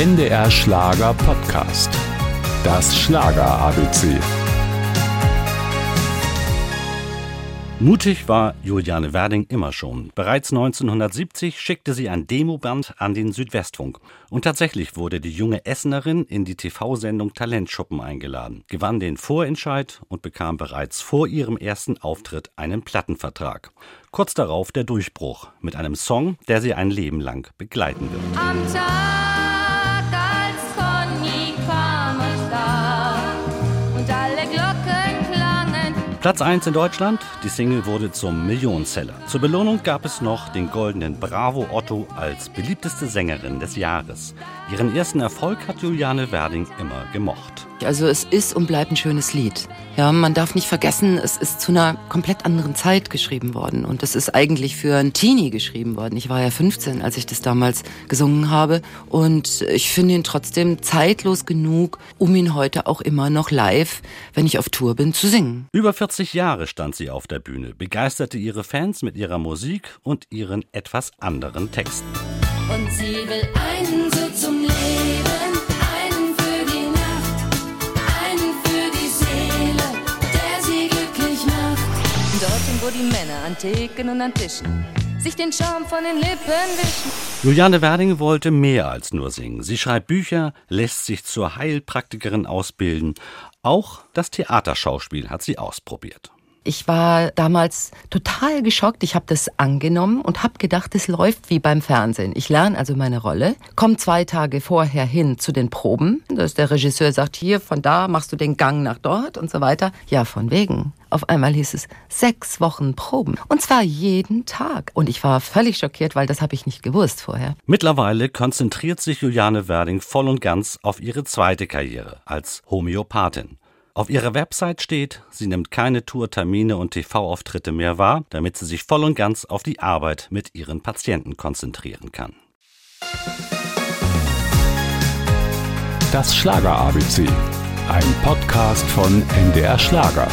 NDR Schlager Podcast. Das Schlager ABC. Mutig war Juliane Werding immer schon. Bereits 1970 schickte sie ein Demoband an den Südwestfunk. Und tatsächlich wurde die junge Essenerin in die TV-Sendung Talentschuppen eingeladen, gewann den Vorentscheid und bekam bereits vor ihrem ersten Auftritt einen Plattenvertrag. Kurz darauf der Durchbruch mit einem Song, der sie ein Leben lang begleiten wird. Platz 1 in Deutschland, die Single wurde zum Millionenseller. Zur Belohnung gab es noch den goldenen Bravo Otto als beliebteste Sängerin des Jahres. Ihren ersten Erfolg hat Juliane Werding immer gemocht. Also es ist und bleibt ein schönes Lied. Ja, man darf nicht vergessen, es ist zu einer komplett anderen Zeit geschrieben worden und es ist eigentlich für ein Teenie geschrieben worden. Ich war ja 15, als ich das damals gesungen habe und ich finde ihn trotzdem zeitlos genug, um ihn heute auch immer noch live, wenn ich auf Tour bin, zu singen. Über 40 Jahre stand sie auf der Bühne, begeisterte ihre Fans mit ihrer Musik und ihren etwas anderen Texten. Und sie will einen Die Männer an Theken und an Tischen sich den Schaum von den Lippen wischen. Juliane Werding wollte mehr als nur singen. Sie schreibt Bücher, lässt sich zur Heilpraktikerin ausbilden. Auch das Theaterschauspiel hat sie ausprobiert. Ich war damals total geschockt. Ich habe das angenommen und habe gedacht, es läuft wie beim Fernsehen. Ich lerne also meine Rolle, komme zwei Tage vorher hin zu den Proben. Dass der Regisseur sagt, hier, von da machst du den Gang nach dort und so weiter. Ja, von wegen. Auf einmal hieß es sechs Wochen Proben. Und zwar jeden Tag. Und ich war völlig schockiert, weil das habe ich nicht gewusst vorher. Mittlerweile konzentriert sich Juliane Werding voll und ganz auf ihre zweite Karriere als Homöopathin. Auf ihrer Website steht, sie nimmt keine Tourtermine und TV-Auftritte mehr wahr, damit sie sich voll und ganz auf die Arbeit mit ihren Patienten konzentrieren kann. Das Schlager ABC. Ein Podcast von NDR Schlager.